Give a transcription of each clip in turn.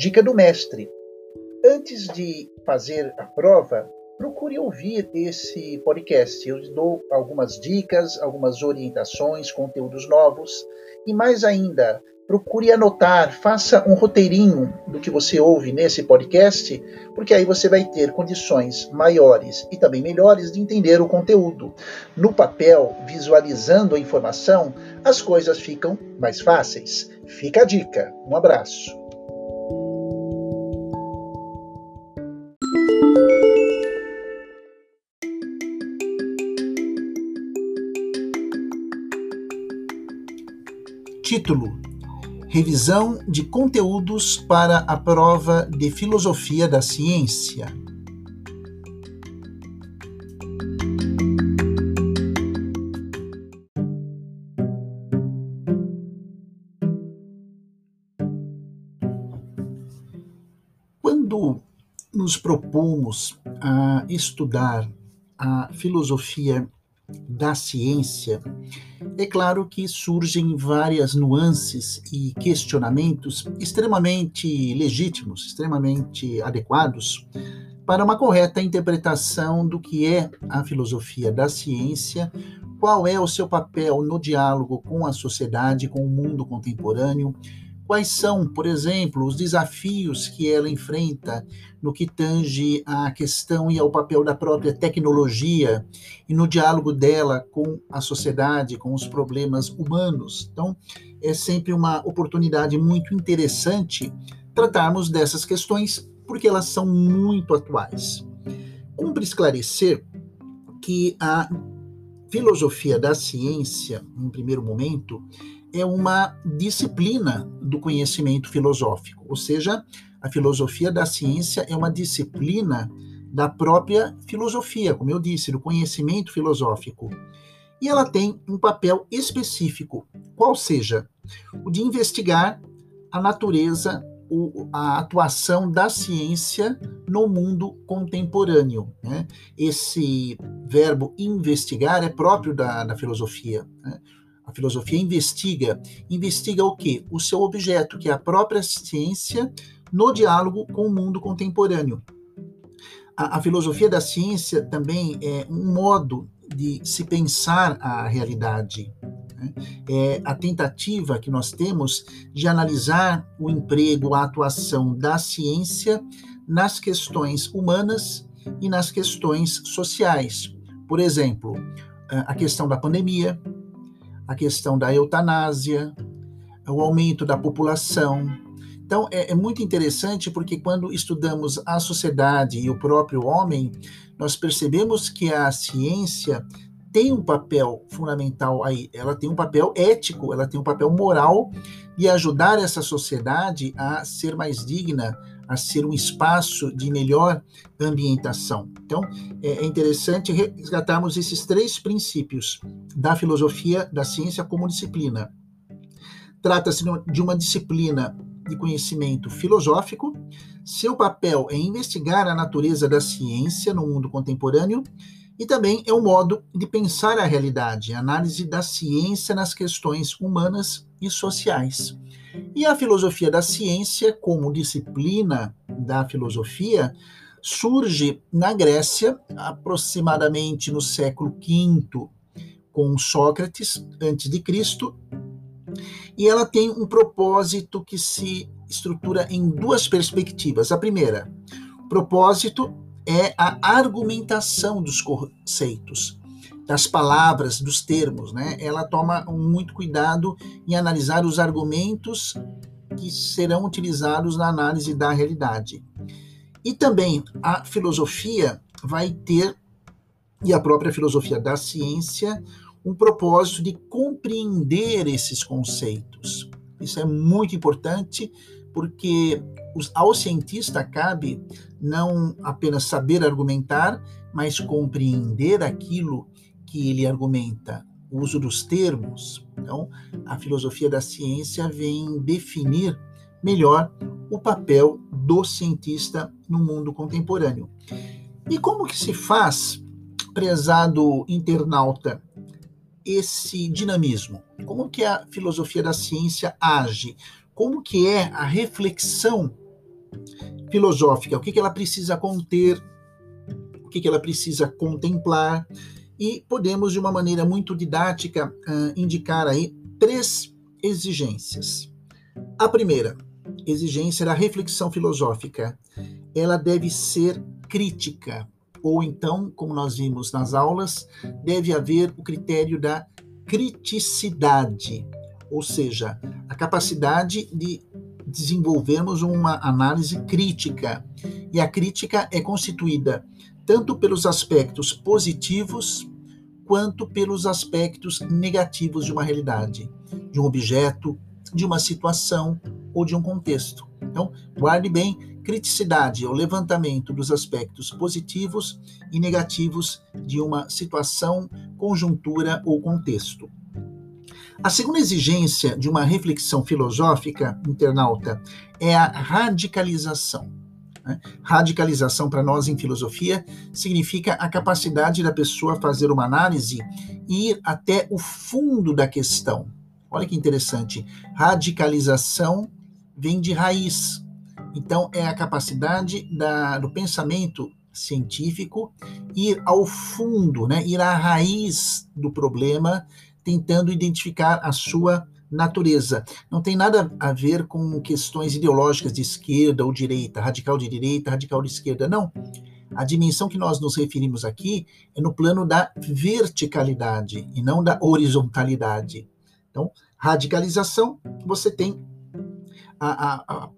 Dica do mestre: antes de fazer a prova, procure ouvir esse podcast. Eu dou algumas dicas, algumas orientações, conteúdos novos e mais ainda, procure anotar, faça um roteirinho do que você ouve nesse podcast, porque aí você vai ter condições maiores e também melhores de entender o conteúdo. No papel, visualizando a informação, as coisas ficam mais fáceis. Fica a dica. Um abraço. Título: Revisão de conteúdos para a prova de Filosofia da Ciência. Quando nos propomos a estudar a filosofia da ciência, é claro que surgem várias nuances e questionamentos extremamente legítimos, extremamente adequados para uma correta interpretação do que é a filosofia da ciência, qual é o seu papel no diálogo com a sociedade, com o mundo contemporâneo, Quais são, por exemplo, os desafios que ela enfrenta no que tange à questão e ao papel da própria tecnologia e no diálogo dela com a sociedade, com os problemas humanos? Então, é sempre uma oportunidade muito interessante tratarmos dessas questões, porque elas são muito atuais. Cumpre esclarecer que a filosofia da ciência, em primeiro momento, é uma disciplina do conhecimento filosófico, ou seja, a filosofia da ciência é uma disciplina da própria filosofia, como eu disse, do conhecimento filosófico. E ela tem um papel específico, qual seja o de investigar a natureza, a atuação da ciência no mundo contemporâneo. Né? Esse verbo investigar é próprio da, da filosofia. Né? A filosofia investiga. Investiga o quê? O seu objeto, que é a própria ciência, no diálogo com o mundo contemporâneo. A, a filosofia da ciência também é um modo de se pensar a realidade. Né? É a tentativa que nós temos de analisar o emprego, a atuação da ciência nas questões humanas e nas questões sociais. Por exemplo, a questão da pandemia, a questão da eutanásia, o aumento da população. Então, é, é, muito interessante porque quando estudamos a sociedade e o próprio homem, nós percebemos que a ciência tem um papel fundamental aí, ela tem um papel ético, ela tem um papel moral de ajudar essa sociedade a ser mais digna, a ser um espaço de melhor ambientação. Então, é, é interessante resgatarmos esses três princípios da filosofia da ciência como disciplina. Trata-se de uma disciplina de conhecimento filosófico. Seu papel é investigar a natureza da ciência no mundo contemporâneo e também é um modo de pensar a realidade, a análise da ciência nas questões humanas e sociais. E a filosofia da ciência, como disciplina da filosofia, surge na Grécia, aproximadamente no século V, com Sócrates, antes de Cristo, e ela tem um propósito que se estrutura em duas perspectivas. A primeira, o propósito é a argumentação dos conceitos das palavras, dos termos, né? Ela toma muito cuidado em analisar os argumentos que serão utilizados na análise da realidade. E também a filosofia vai ter, e a própria filosofia da ciência, um propósito de compreender esses conceitos. Isso é muito importante porque ao cientista cabe não apenas saber argumentar, mas compreender aquilo que ele argumenta o uso dos termos. Então, a filosofia da ciência vem definir melhor o papel do cientista no mundo contemporâneo. E como que se faz, prezado internauta, esse dinamismo? Como que a filosofia da ciência age? Como que é a reflexão filosófica, o que, que ela precisa conter, o que, que ela precisa contemplar, e podemos, de uma maneira muito didática, uh, indicar aí três exigências. A primeira exigência da reflexão filosófica. Ela deve ser crítica, ou então, como nós vimos nas aulas, deve haver o critério da criticidade, ou seja, a capacidade de desenvolvermos uma análise crítica. E a crítica é constituída tanto pelos aspectos positivos quanto pelos aspectos negativos de uma realidade, de um objeto, de uma situação ou de um contexto. Então, guarde bem, criticidade é o levantamento dos aspectos positivos e negativos de uma situação, conjuntura ou contexto. A segunda exigência de uma reflexão filosófica, internauta, é a radicalização. Né? Radicalização, para nós em filosofia, significa a capacidade da pessoa fazer uma análise e ir até o fundo da questão. Olha que interessante. Radicalização vem de raiz. Então, é a capacidade da, do pensamento científico ir ao fundo, né? ir à raiz do problema, tentando identificar a sua natureza. Não tem nada a ver com questões ideológicas de esquerda ou direita, radical de direita, radical de esquerda. Não. A dimensão que nós nos referimos aqui é no plano da verticalidade e não da horizontalidade. Então, radicalização, você tem a, a,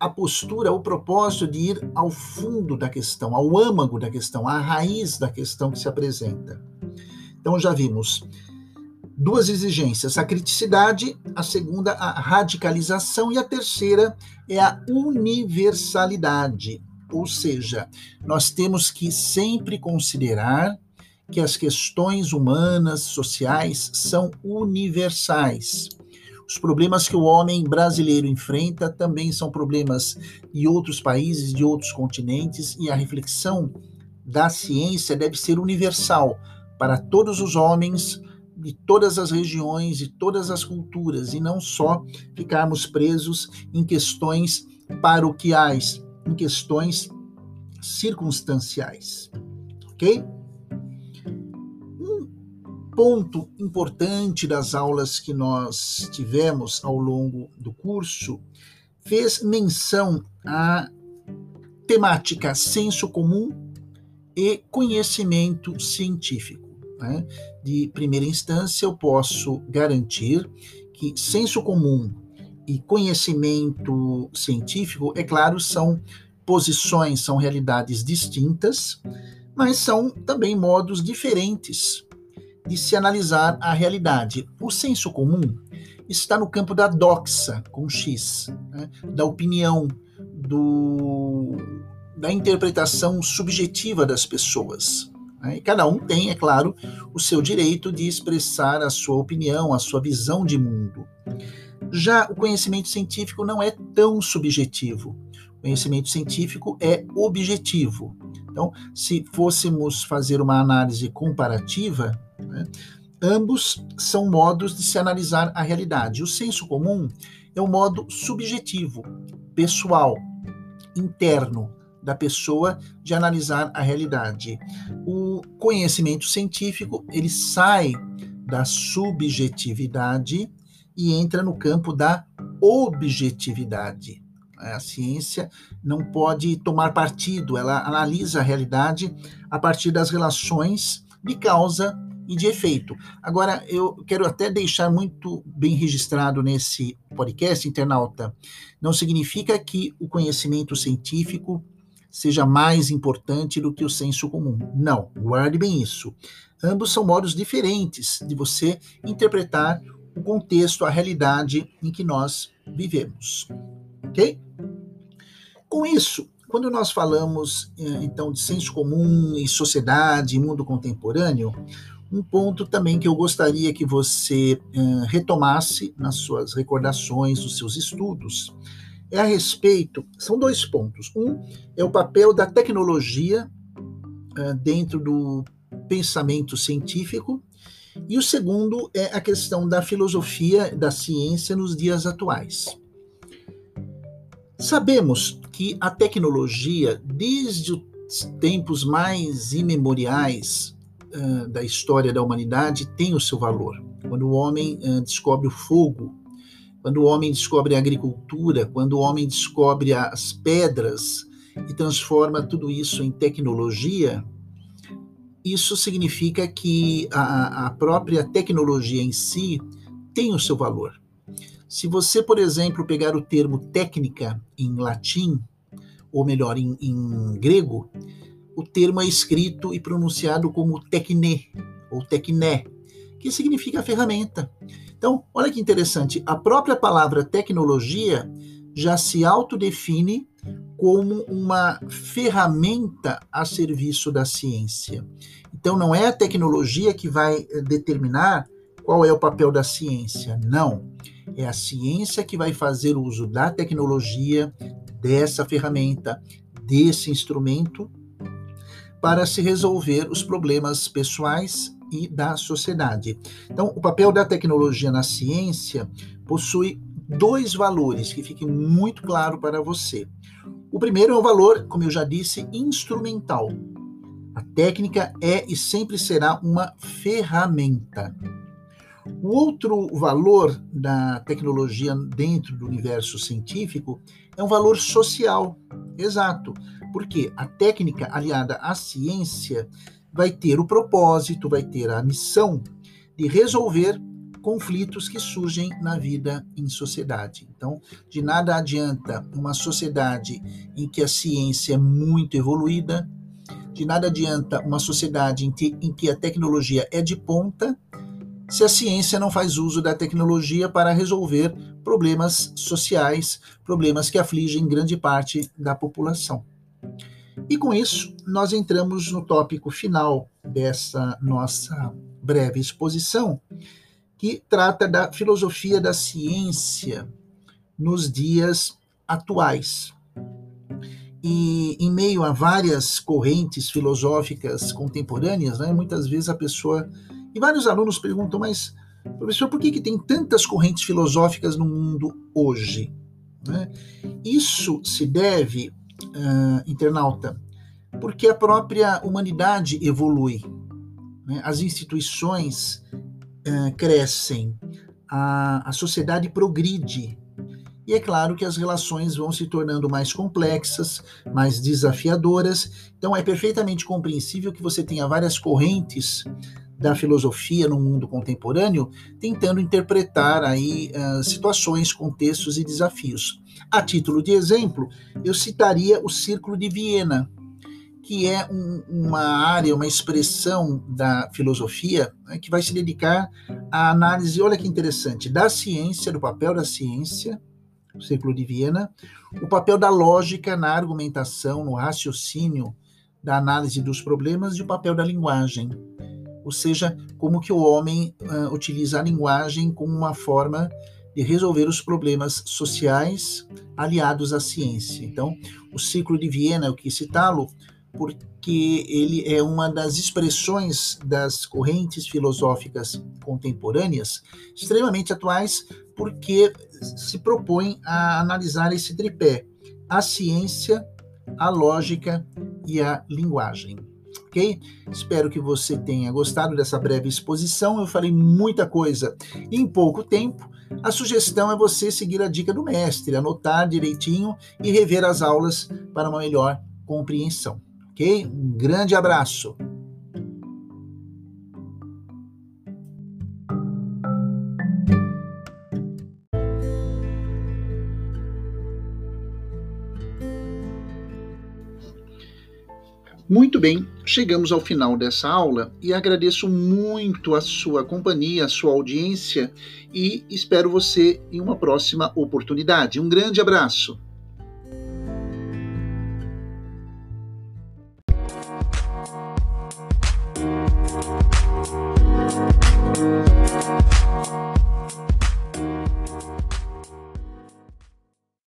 a postura, o propósito de ir ao fundo da questão, ao âmago da questão, à raiz da questão que se apresenta. Então, já vimos duas exigências: a criticidade, a segunda, a radicalização, e a terceira é a universalidade. Ou seja, nós temos que sempre considerar que as questões humanas, sociais, são universais. Os problemas que o homem brasileiro enfrenta também são problemas de outros países, de outros continentes, e a reflexão da ciência deve ser universal para todos os homens, de todas as regiões e todas as culturas e não só ficarmos presos em questões paroquiais, em questões circunstanciais. Ok? Um ponto importante das aulas que nós tivemos ao longo do curso fez menção à temática senso comum e conhecimento científico. Né? De primeira instância, eu posso garantir que senso comum e conhecimento científico, é claro, são posições, são realidades distintas, mas são também modos diferentes de se analisar a realidade. O senso comum está no campo da doxa, com X, né? da opinião, do, da interpretação subjetiva das pessoas. Né? E cada um tem, é claro, o seu direito de expressar a sua opinião, a sua visão de mundo. Já o conhecimento científico não é tão subjetivo. O conhecimento científico é objetivo. Então, se fôssemos fazer uma análise comparativa, né, ambos são modos de se analisar a realidade. O senso comum é um modo subjetivo, pessoal, interno, da pessoa de analisar a realidade. O conhecimento científico, ele sai da subjetividade e entra no campo da objetividade. A ciência não pode tomar partido, ela analisa a realidade a partir das relações de causa e de efeito. Agora, eu quero até deixar muito bem registrado nesse podcast, internauta, não significa que o conhecimento científico seja mais importante do que o senso comum. Não, guarde bem isso. Ambos são modos diferentes de você interpretar o contexto, a realidade em que nós vivemos. Ok? Com isso, quando nós falamos eh, então de senso comum e sociedade, mundo contemporâneo, um ponto também que eu gostaria que você uh, retomasse nas suas recordações, nos seus estudos, é a respeito. São dois pontos. Um é o papel da tecnologia uh, dentro do pensamento científico, e o segundo é a questão da filosofia da ciência nos dias atuais. Sabemos que a tecnologia, desde os tempos mais imemoriais uh, da história da humanidade, tem o seu valor. Quando o homem uh, descobre o fogo, quando o homem descobre a agricultura, quando o homem descobre as pedras e transforma tudo isso em tecnologia, isso significa que a, a própria tecnologia em si tem o seu valor. Se você, por exemplo, pegar o termo técnica em latim, ou melhor, em, em grego, o termo é escrito e pronunciado como tecne, ou tecné, que significa ferramenta. Então, olha que interessante, a própria palavra tecnologia já se autodefine como uma ferramenta a serviço da ciência. Então, não é a tecnologia que vai eh, determinar qual é o papel da ciência, não. É a ciência que vai fazer uso da tecnologia, dessa ferramenta, desse instrumento, para se resolver os problemas pessoais e da sociedade. Então, o papel da tecnologia na ciência possui dois valores que fiquem muito claro para você. O primeiro é o valor, como eu já disse, instrumental. A técnica é e sempre será uma ferramenta. O outro valor da tecnologia dentro do universo científico é um valor social. Exato. Porque a técnica aliada à ciência vai ter o propósito, vai ter a missão de resolver conflitos que surgem na vida em sociedade. Então, de nada adianta uma sociedade em que a ciência é muito evoluída, de nada adianta uma sociedade em que, em que a tecnologia é de ponta, se a ciência não faz uso da tecnologia para resolver problemas sociais, problemas que afligem grande parte da população. E com isso, nós entramos no tópico final dessa nossa breve exposição, que trata da filosofia da ciência nos dias atuais. E em meio a várias correntes filosóficas contemporâneas, né, muitas vezes a pessoa. E vários alunos perguntam, mas, professor, por que, que tem tantas correntes filosóficas no mundo hoje? Né? Isso se deve, uh, internauta, porque a própria humanidade evolui. Né? As instituições uh, crescem, a, a sociedade progride. E é claro que as relações vão se tornando mais complexas, mais desafiadoras. Então é perfeitamente compreensível que você tenha várias correntes da filosofia no mundo contemporâneo tentando interpretar aí uh, situações, contextos e desafios. A título de exemplo, eu citaria o Círculo de Viena, que é um, uma área, uma expressão da filosofia né, que vai se dedicar à análise, olha que interessante, da ciência, do papel da ciência, o Círculo de Viena, o papel da lógica na argumentação, no raciocínio, da análise dos problemas e o papel da linguagem, ou seja, como que o homem uh, utiliza a linguagem como uma forma de resolver os problemas sociais aliados à ciência. Então, o ciclo de Viena, eu quis citá-lo, porque ele é uma das expressões das correntes filosóficas contemporâneas extremamente atuais, porque se propõe a analisar esse tripé: a ciência, a lógica e a linguagem. Ok? Espero que você tenha gostado dessa breve exposição. Eu falei muita coisa em pouco tempo. A sugestão é você seguir a dica do mestre, anotar direitinho e rever as aulas para uma melhor compreensão ok? Um grande abraço. Muito bem, chegamos ao final dessa aula e agradeço muito a sua companhia, a sua audiência e espero você em uma próxima oportunidade. Um grande abraço.